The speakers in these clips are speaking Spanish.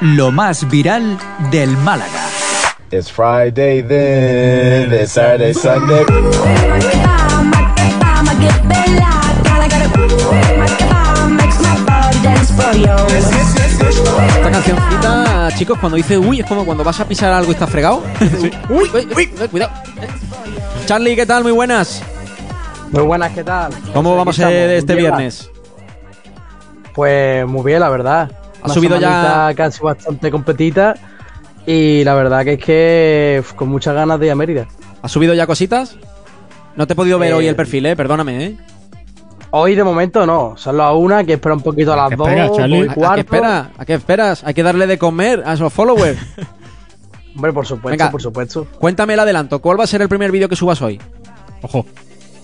lo más viral del Málaga. It's Friday then, it's Saturday, Sunday. Esta cancioncita, chicos, cuando dice uy, es como cuando vas a pisar algo y está fregado. Uy, uy, uy, uy, cuidado. Charlie, ¿qué tal? Muy buenas. Muy buenas, ¿qué tal? ¿Cómo vamos estamos, este viernes? Pues muy bien, la verdad. ¿Ha Una subido ya- casi bastante competita y la verdad que es que uf, con muchas ganas de ir a Mérida. ¿Has subido ya cositas? No te he podido ver Eh, hoy el perfil, eh, perdóname, eh. Hoy de momento no, solo a una que espera un poquito a las ¿Qué dos espera, ¿A, a qué esperas? ¿A qué esperas? Hay que darle de comer a esos followers. Hombre, por supuesto, Venga. por supuesto. Cuéntame el adelanto. ¿Cuál va a ser el primer vídeo que subas hoy? Ojo.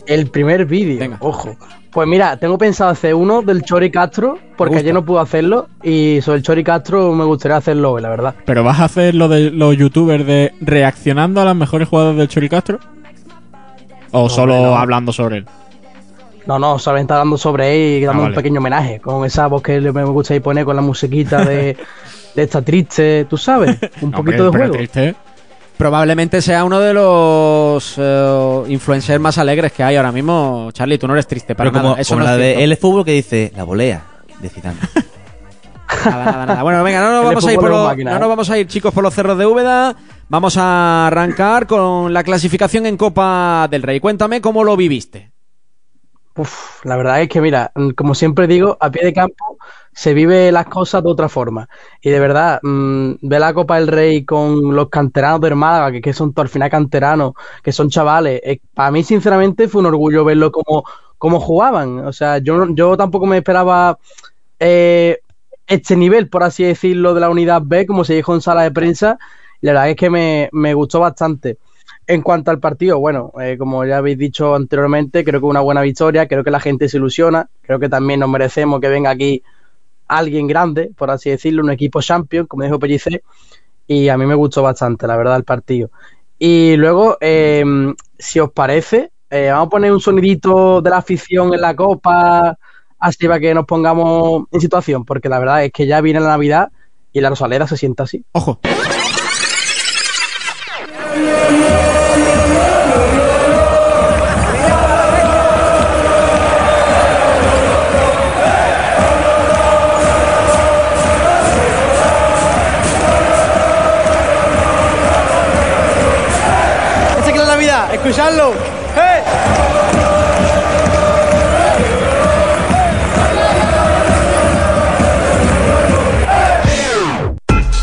El primer vídeo, ojo. Pues mira, tengo pensado hacer uno del Chori Castro, porque ayer no pude hacerlo, y sobre el Chori Castro me gustaría hacerlo hoy, la verdad. ¿Pero vas a hacer lo de los youtubers de reaccionando a las mejores jugadas del Chori Castro? ¿O solo no. hablando sobre él? No, no, solamente hablando sobre él y dando Ah, un pequeño homenaje, con esa voz que le- me gusta ahí poner con la musiquita de, de esta triste, tú sabes, un poquito de juego. triste, ¿eh? Probablemente sea uno de los eh, influencers más alegres que hay ahora mismo. Charlie, tú no eres triste para Pero como, nada. Eso como no la es de. El Fútbol que dice la volea de Zidane. Nada, nada, nada. Bueno, venga, no nos vamos a ir por máquina, no ¿eh? nos vamos a ir, chicos, por los cerros de Úbeda. Vamos a arrancar con la clasificación en Copa del Rey. Cuéntame cómo lo viviste. Uf, la verdad es que, mira, mm, como siempre digo, a pie de campo se vive las cosas de otra forma. Y de verdad, mm, ver la Copa del Rey con los canteranos del Málaga, que, que son al final canteranos, que son chavales, eh, para mí, sinceramente, fue un orgullo verlo como, como jugaban. O sea, yo, yo tampoco me esperaba eh, este nivel, por así decirlo, de la unidad B, como se dijo en sala de prensa. La verdad es que me, me gustó bastante. En cuanto al partido, bueno, eh, como ya habéis dicho anteriormente, creo que una buena victoria, creo que la gente se ilusiona, creo que también nos merecemos que venga aquí alguien grande, por así decirlo, un equipo champion, como dijo Pellicer, y a mí me gustó bastante, la verdad, el partido. Y luego, eh, si os parece, eh, vamos a poner un sonidito de la afición en la copa, así para que nos pongamos en situación, porque la verdad es que ya viene la Navidad y la Rosaleda se sienta así. Ojo. Navidad, escuchadlo.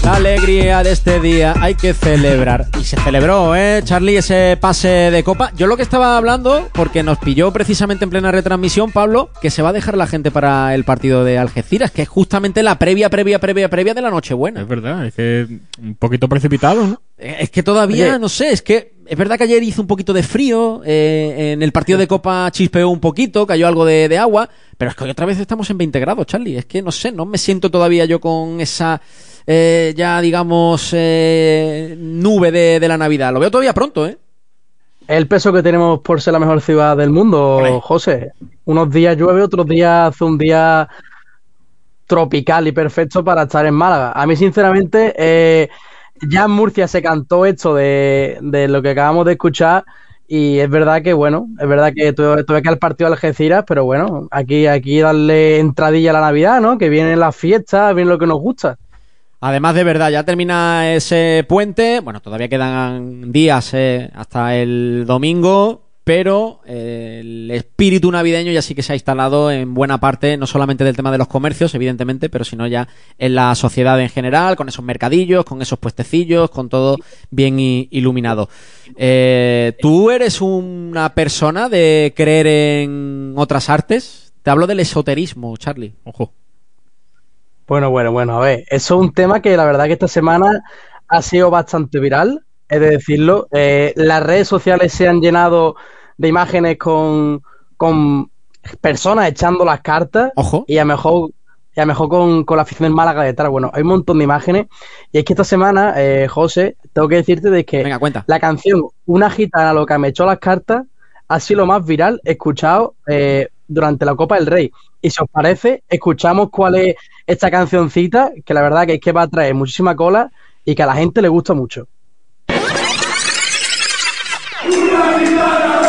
La alegría de este día hay que celebrar. Y se celebró, ¿eh, Charlie, ese pase de copa? Yo lo que estaba hablando, porque nos pilló precisamente en plena retransmisión, Pablo, que se va a dejar la gente para el partido de Algeciras, que es justamente la previa, previa, previa, previa de la Nochebuena. Es verdad, es que un poquito precipitado, ¿no? Eh, Es que todavía, Oye. no sé, es que es verdad que ayer hizo un poquito de frío, eh, en el partido de Copa chispeó un poquito, cayó algo de, de agua, pero es que hoy otra vez estamos en 20 grados, Charlie. Es que no sé, no me siento todavía yo con esa, eh, ya digamos, eh, nube de, de la Navidad. Lo veo todavía pronto, ¿eh? El peso que tenemos por ser la mejor ciudad del mundo. José. Unos días llueve, otros días hace un día tropical y perfecto para estar en Málaga. A mí, sinceramente, eh, ya en Murcia se cantó esto de, de lo que acabamos de escuchar y es verdad que, bueno, es verdad que tuve, tuve que al partido de Algeciras, pero bueno, aquí, aquí darle entradilla a la Navidad, ¿no? Que vienen las fiestas, viene lo que nos gusta. Además, de verdad, ya termina ese puente. Bueno, todavía quedan días eh, hasta el domingo, pero eh, el espíritu navideño ya sí que se ha instalado en buena parte, no solamente del tema de los comercios, evidentemente, pero sino ya en la sociedad en general, con esos mercadillos, con esos puestecillos, con todo bien iluminado. Eh, ¿Tú eres una persona de creer en otras artes? Te hablo del esoterismo, Charlie. Ojo. Bueno, bueno, bueno, a ver, eso es un tema que la verdad que esta semana ha sido bastante viral, he de decirlo. Eh, las redes sociales se han llenado de imágenes con, con personas echando las cartas Ojo. y a lo mejor, y a lo mejor con, con la afición del Málaga detrás. Bueno, hay un montón de imágenes y es que esta semana, eh, José, tengo que decirte de que Venga, cuenta. la canción Una gitana loca me echó las cartas ha sido lo más viral escuchado eh, durante la Copa del Rey. Y si os parece, escuchamos cuál es esta cancioncita, que la verdad que es que va a traer muchísima cola y que a la gente le gusta mucho. militar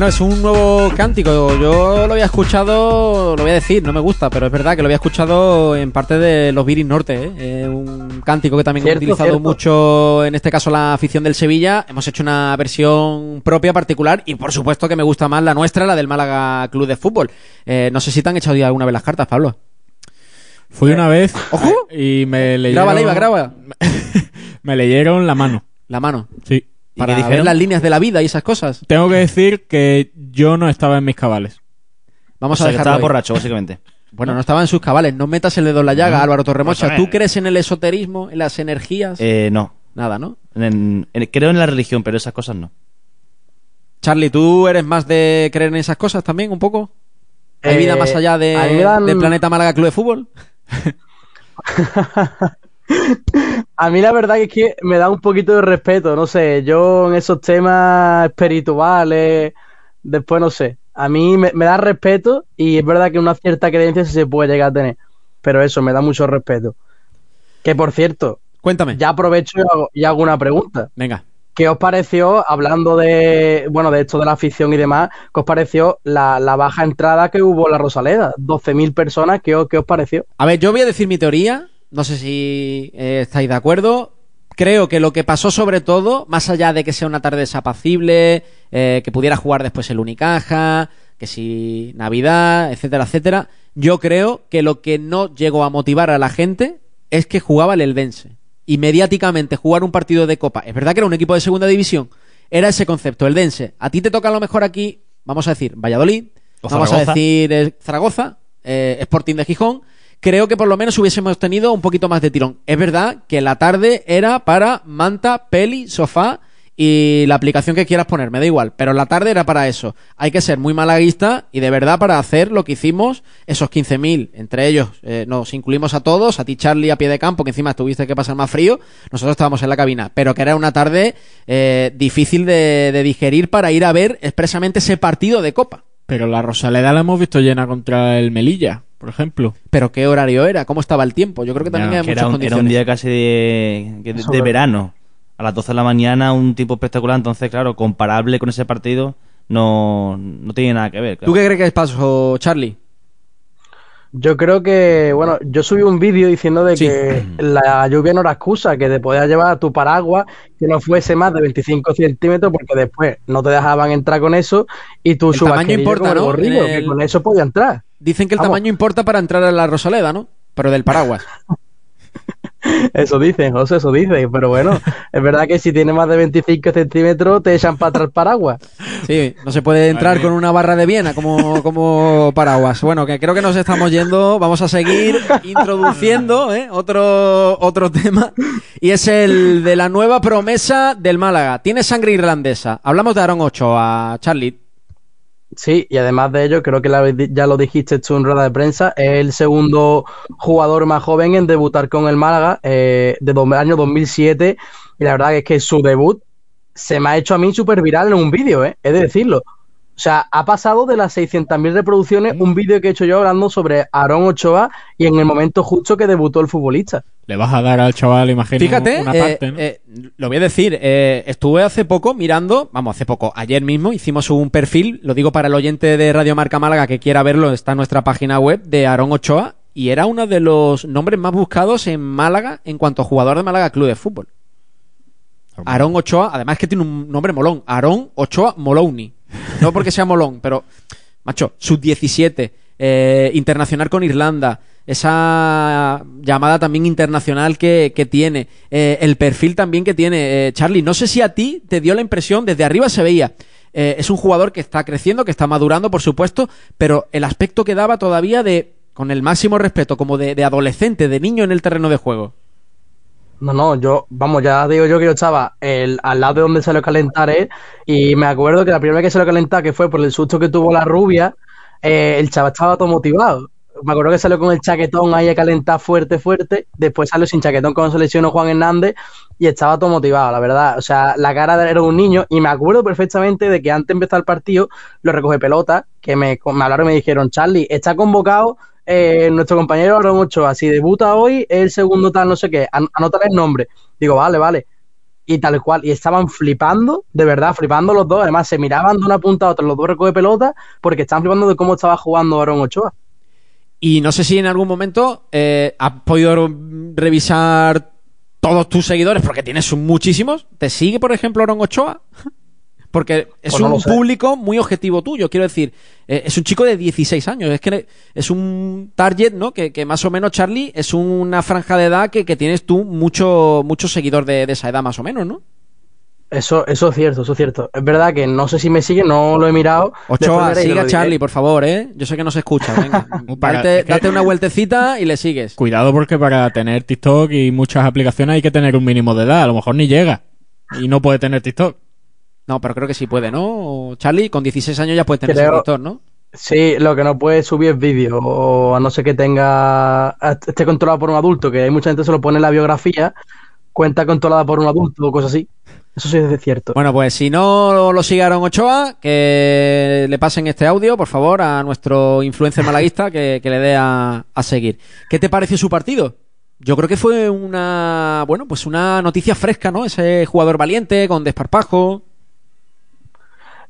Bueno, es un nuevo cántico. Yo lo había escuchado, lo voy a decir, no me gusta, pero es verdad que lo había escuchado en parte de los Viris Norte. ¿eh? Eh, un cántico que también Cierto, he utilizado cierto. mucho, en este caso la afición del Sevilla. Hemos hecho una versión propia, particular, y por supuesto que me gusta más la nuestra, la del Málaga Club de Fútbol. Eh, no sé si te han echado ya alguna vez las cartas, Pablo. Fui una vez ¡Ojo! y me leyeron... Graba, Leiva, graba. me leyeron la mano. La mano. Sí. Para ver dijeron? las líneas de la vida y esas cosas. Tengo que decir que yo no estaba en mis cabales. Vamos O sea, a que dejarlo estaba ahí. borracho, básicamente. Bueno, no estaba en sus cabales. No metas el dedo en la llaga, Álvaro Torremocha. Pues. ¿Tú crees en el esoterismo, en las energías? Eh, no. Nada, ¿no? En- en- creo en la religión, pero esas cosas no. Charlie, ¿tú eres más de creer en esas cosas también, un poco? ¿Hay Eh, vida más allá de, del Planeta Málaga Club de Fútbol? A mí la verdad que es que me da un poquito de respeto, no sé, yo en esos temas espirituales, después no sé, a mí me, me da respeto y es verdad que una cierta creencia sí se puede llegar a tener, pero eso me da mucho respeto. Que por cierto, Cuéntame. ya aprovecho y hago, y hago una pregunta. Venga. ¿Qué os pareció, hablando de, bueno, de esto de la afición y demás, qué os pareció la, la baja entrada que hubo en la Rosaleda? 12.000 personas, ¿qué os, qué os pareció? A ver, yo voy a decir mi teoría. No sé si eh, estáis de acuerdo. Creo que lo que pasó sobre todo, más allá de que sea una tarde desapacible, eh, que pudiera jugar después el Unicaja, que si Navidad, etcétera, etcétera, yo creo que lo que no llegó a motivar a la gente es que jugaba el Eldense. Y mediáticamente jugar un partido de Copa, es verdad que era un equipo de segunda división, era ese concepto, el Dense. A ti te toca a lo mejor aquí, vamos a decir, Valladolid, O vamos a decir eh, Zaragoza, eh, Sporting de Gijón, creo que por lo menos hubiésemos tenido un poquito más de tirón. Es verdad que la tarde era para manta, peli, sofá y la aplicación que quieras poner, me da igual, pero la tarde era para eso. Hay que ser muy malaguista y de verdad para hacer lo que hicimos, esos 15.000, entre ellos eh, nos incluimos a todos, a ti Charlie a pie de campo, que encima tuviste que pasar más frío, nosotros estábamos en la cabina, pero que era una tarde eh, difícil de, de digerir para ir a ver expresamente ese partido de Copa. Pero la Rosaleda la hemos visto llena contra el Melilla, por ejemplo. Pero qué horario era, cómo estaba el tiempo. Yo creo que también hay Que muchas era, un, era condiciones. un día casi de, verano. A las 12 de la mañana, un tipo espectacular. Entonces, claro, comparable con ese partido, no, no tiene nada que ver. claro. ¿Tú qué crees que pasó, Charlie? Yo creo que, bueno, yo subí un vídeo diciendo de Sí. que la lluvia no era excusa, que te podías llevar tu paraguas que no fuese más de 25 centímetros porque después no te dejaban entrar con eso y tu El tamaño chubasquerillo importa, ¿no? gorrillo, En el- que con eso podía entrar. Dicen que el Vamos. tamaño importa para entrar a la Rosaleda, ¿no? Pero del paraguas. Eso dicen, José, eso dicen, pero bueno, es verdad que si tienes más de 25 centímetros te echan para atrás el paraguas. Sí, no se puede entrar con una barra de Viena como, como paraguas. Bueno, que creo que nos estamos yendo. Vamos a seguir introduciendo ¿eh? otro, otro tema. Y es el de la nueva promesa del Málaga. Tiene sangre irlandesa. Hablamos de Aaron Ochoa, Charlie. Sí, y además de ello, creo que la- ya lo dijiste tú en rueda de prensa, es el segundo jugador más joven en debutar con el Málaga eh, año 2007 y la verdad es que su debut se me ha hecho a mí súper viral en un vídeo, ¿eh? he de decirlo. O sea, ha pasado de las 600.000 reproducciones un vídeo que he hecho yo hablando sobre Aarón Ochoa y en el momento justo que debutó el futbolista. Le vas a dar al chaval, imagino, Fíjate, una eh, parte, ¿no? eh, lo voy a decir, eh, estuve hace poco mirando, vamos, hace poco, ayer mismo hicimos un perfil, lo digo para el oyente de Radio Marca Málaga que quiera verlo, está en nuestra página web de Aarón Ochoa y era uno de los nombres más buscados en Málaga en cuanto a jugador de Málaga Club de Fútbol. Aarón Ochoa, además que tiene un nombre molón, Aarón Ochoa Moloney. No porque sea molón, pero, macho, sub-17, eh, internacional con Irlanda, esa llamada también internacional que, que tiene, eh, el perfil también que tiene. Eh, Charlie, no sé si a ti te dio la impresión, desde arriba se veía, Eh, es un jugador que está creciendo, que está madurando, por supuesto, pero el aspecto que daba todavía de, con el máximo respeto, como de, de adolescente, de niño en el terreno de juego. No, no, yo, vamos, ya digo yo que yo estaba el, al lado de donde salió a calentar él, y me acuerdo que la primera vez que salió a calentar, que fue por el susto que tuvo la rubia, eh, el chaval estaba todo motivado. Me acuerdo que salió con el chaquetón ahí a calentar fuerte, fuerte. Después salió sin chaquetón cuando se lesionó Juan Hernández y estaba todo motivado, la verdad. O sea, la cara era un niño y me acuerdo perfectamente de que antes de empezar el partido lo recoge pelota, que me, me hablaron y me dijeron, Charlie, está convocado eh, nuestro compañero Aaron Ochoa, si debuta hoy, es el segundo tal, no sé qué, an anótale el nombre. Digo, vale, vale. Y tal cual, y estaban flipando, de verdad, flipando los dos. Además, se miraban de una punta a otra, los dos recoge pelota, porque estaban flipando de cómo estaba jugando Aaron Ochoa. Y no sé si en algún momento eh, has podido revisar todos tus seguidores, porque tienes muchísimos. ¿Te sigue, por ejemplo, Aaron Ochoa? Porque es Pues no un público muy objetivo tuyo, quiero decir. eh, es un chico de 16 años, es que es un target, ¿no? Que, que más o menos, Charlie, es una franja de edad que, que tienes tú mucho, mucho seguidor de, de esa edad, más o menos, ¿no? Eso, eso es cierto, eso es cierto. Es verdad que no sé si me sigue, no lo he mirado. Ochoa, sigue a. Charlie, por favor, ¿eh? Yo sé que no se escucha, venga. Para- date, es que- date una vueltecita y le sigues. Cuidado porque para tener TikTok y muchas aplicaciones hay que tener un mínimo de edad. A lo mejor ni llega. Y no puede tener TikTok. No, pero creo que sí puede, ¿no? Charlie, con 16 años ya puedes tener Creo- suscriptor, ¿no? Sí, lo que no puede subir es vídeo, o a no ser que tenga esté controlado por un adulto, que hay mucha gente que se lo pone en la biografía, cuenta controlada por un adulto o cosas así. Eso sí es cierto. Bueno, pues si no lo siguieron Ochoa, que le pasen este audio, por favor, a nuestro influencer malaguista que, que le dé a, a seguir. ¿Qué te pareció su partido? Yo creo que fue una, bueno, pues una noticia fresca, ¿no? Ese jugador valiente, con desparpajo.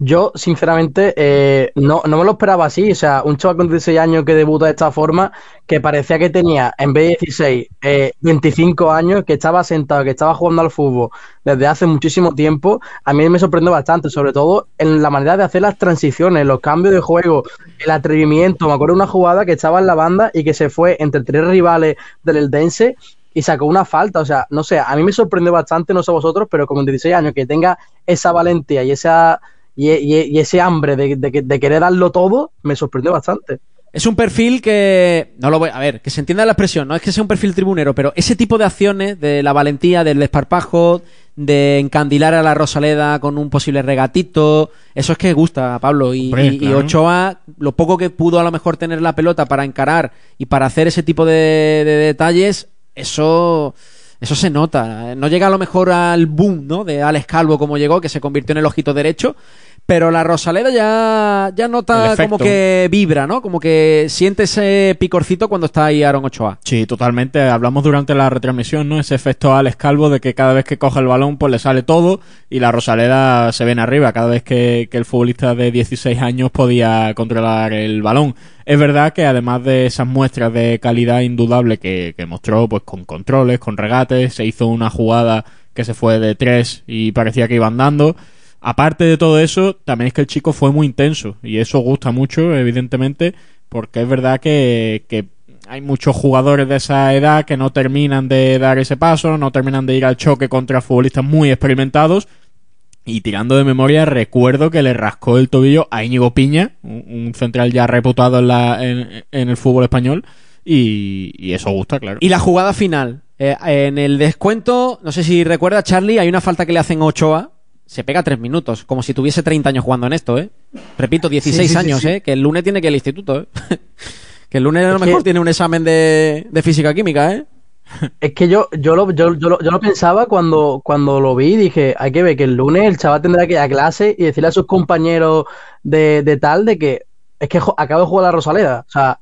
Yo, sinceramente, eh, no, no me lo esperaba así. O sea, un chaval con 16 años que debuta de esta forma, que parecía que tenía, en vez de 16, eh, 25 años, que estaba sentado, que estaba jugando al fútbol desde hace muchísimo tiempo, a mí me sorprendió bastante, sobre todo en la manera de hacer las transiciones, los cambios de juego, el atrevimiento. Me acuerdo de una jugada que estaba en la banda y que se fue entre tres rivales del Eldense y sacó una falta. O sea, no sé, a mí me sorprendió bastante, no sé vosotros, pero con 16 años que tenga esa valentía y esa y, y- y ese hambre de, de- de querer darlo todo, me sorprendió bastante. Es un perfil que. No lo voy. A ver, que se entienda la expresión. No es que sea un perfil tribunero, pero ese tipo de acciones de la valentía, del desparpajo, de encandilar a la Rosaleda con un posible regatito. Eso es que gusta, Pablo. Y, Hombre, y- y claro. Ochoa, lo poco que pudo a lo mejor tener la pelota para encarar y para hacer ese tipo de, de detalles, eso. Eso se nota. No llega a lo mejor al boom, ¿no? De Alex Calvo como llegó, que se convirtió en el ojito derecho. Pero la Rosaleda ya, ya nota como que vibra, ¿no? Como que siente ese picorcito cuando está ahí Aaron Ochoa. Sí, totalmente. Hablamos durante la retransmisión, ¿no? Ese efecto Alex Calvo de que cada vez que coge el balón, pues le sale todo y la Rosaleda se ven arriba cada vez que, que el futbolista de 16 años podía controlar el balón. Es verdad que además de esas muestras de calidad indudable que, que mostró, pues con controles, con regates, se hizo una jugada que se fue de tres y parecía que iban dando. Aparte de todo eso, también es que el chico fue muy intenso y eso gusta mucho, evidentemente, porque es verdad que, hay muchos jugadores de esa edad que no terminan de dar ese paso, no terminan de ir al choque contra futbolistas muy experimentados. Y tirando de memoria, recuerdo que le rascó el tobillo a Íñigo Piña, un, central ya reputado en, el fútbol español, y, y eso gusta, claro. Y la jugada final. Eh, en el descuento, no sé si recuerda, Charlie, hay una falta que le hacen a Ochoa. Se pega tres minutos, como si tuviese 30 años jugando en esto, ¿eh? Repito, 16 Sí, sí, sí, años, sí. ¿eh? Que el lunes tiene que ir al instituto, ¿eh? que el lunes a lo que- mejor tiene un examen de, de física-química, ¿eh? Es que yo, yo, lo, yo, yo, lo, yo lo pensaba cuando, cuando lo vi, dije, hay que ver que el lunes el chaval tendrá que ir a clase y decirle a sus compañeros de, de tal de que es que acabo de jugar a la Rosaleda. O sea,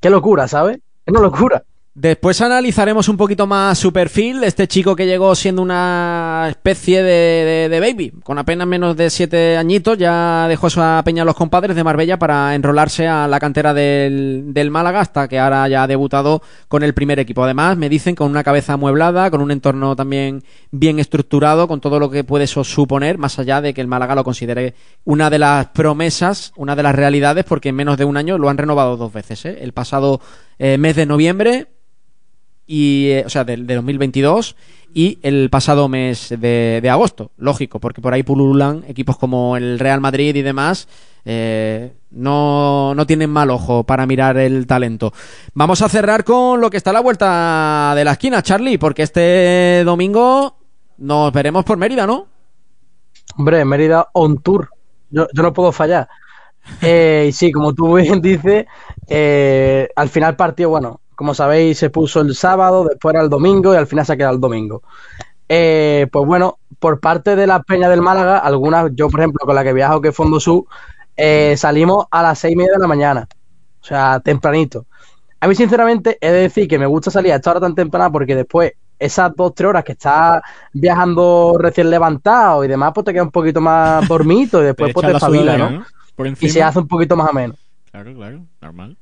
qué locura, ¿sabes? Es una locura. Después analizaremos un poquito más su perfil. Este chico que llegó siendo una especie de, de- baby, con apenas menos de siete añitos, ya dejó esa peña a los compadres de Marbella para enrolarse a la cantera del, del Málaga, hasta que ahora ya ha debutado con el primer equipo. Además, me dicen con una cabeza amueblada, con un entorno también bien estructurado, con todo lo que puede eso suponer, más allá de que el Málaga lo considere una de las promesas, una de las realidades, porque en menos de un año lo han renovado dos veces. ¿eh? El pasado eh, mes de noviembre y, eh, o sea, del de 2022 y el pasado mes de, agosto. Lógico, porque por ahí pululan equipos como el Real Madrid y demás. eh, no, no tienen mal ojo para mirar el talento. Vamos a cerrar con lo que está a la vuelta de la esquina, Charlie, porque este domingo nos veremos por Mérida, ¿no? Hombre, Mérida on tour. Yo, yo no puedo fallar. Eh, y sí, como tú bien dices, eh, al final partido, bueno, como sabéis, se puso el sábado, después era el domingo y al final se ha quedado el domingo. Eh, pues bueno, por parte de la Peña del Málaga, algunas, yo por ejemplo, con la que viajo, que es Fondo Sur, eh, salimos a las seis y media de la mañana. O sea, tempranito. A mí, sinceramente, he de decir que me gusta salir a esta hora tan temprana porque después, esas dos, tres horas que estás viajando recién levantado y demás, pues te queda un poquito más dormido y después pues te la espabila, sudadera, ¿no? Por Y se hace un poquito más ameno. Claro, claro, normal.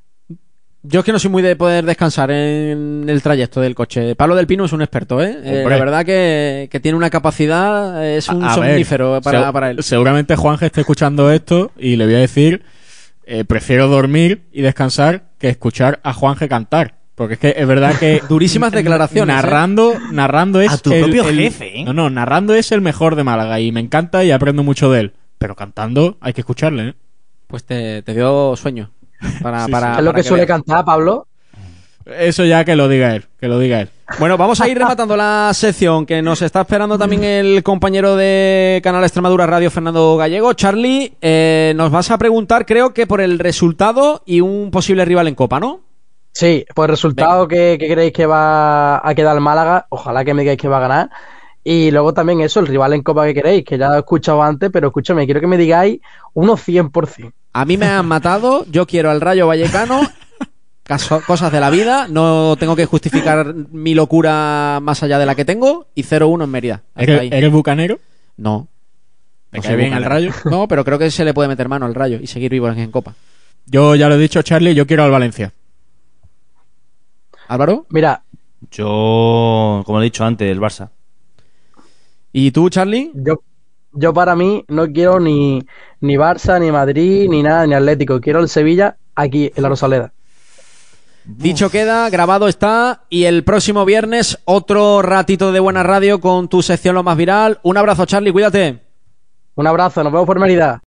Yo es que no soy muy de poder descansar en el trayecto del coche. Pablo del Pino es un experto, ¿eh? Eh, la verdad que, que tiene una capacidad, es un A- a ver, somnífero para, para él. Seguramente Juanje esté escuchando esto y le voy a decir, eh, prefiero dormir y descansar que escuchar a Juanje cantar. Porque es que es verdad que... Durísimas declaraciones, ¿eh? Narrando, narrando es... A tu el- propio el- jefe, ¿eh? No, no, narrando es el mejor de Málaga y me encanta y aprendo mucho de él. Pero cantando hay que escucharle, ¿eh? Pues te, te dio sueño. Para, Sí, para, sí. ¿Qué es lo para que suele veas. cantar, Pablo? Eso ya que lo diga él, que lo diga él. Bueno, vamos a ir rematando la sección que nos está esperando también el compañero de Canal Extremadura Radio, Fernando Gallego. Charlie, eh, nos vas a preguntar, creo que por el resultado y un posible rival en Copa, ¿no? Sí, pues resultado que, que creéis que va a quedar el Málaga, ojalá que me digáis que va a ganar. Y luego también eso, el rival en Copa que queréis, que ya lo he escuchado antes, pero escúchame, quiero que me digáis unos 100%. A mí me han matado, yo quiero al Rayo Vallecano. Caso- cosas de la vida, no tengo que justificar mi locura más allá de la que tengo. Y 0-1 en Mérida. ¿Eres, ahí. eres bucanero? No. ¿Te No cae bien el bucanero. rayo? No, pero creo que se le puede meter mano al Rayo y seguir vivo en, en Copa. Yo ya lo he dicho, Charlie, yo quiero al Valencia. Álvaro, Mira, Yo, como he dicho antes, el Barça. ¿y tú, Charlie? yo, yo para mí no quiero ni, ni Barça, ni Madrid, ni nada, ni Atlético. Quiero el Sevilla aquí, en la Rosaleda. Dicho queda, grabado está y el próximo viernes otro ratito de buena radio con tu sección lo más viral. Un abrazo, Charlie, cuídate. Un abrazo, nos vemos por Mérida.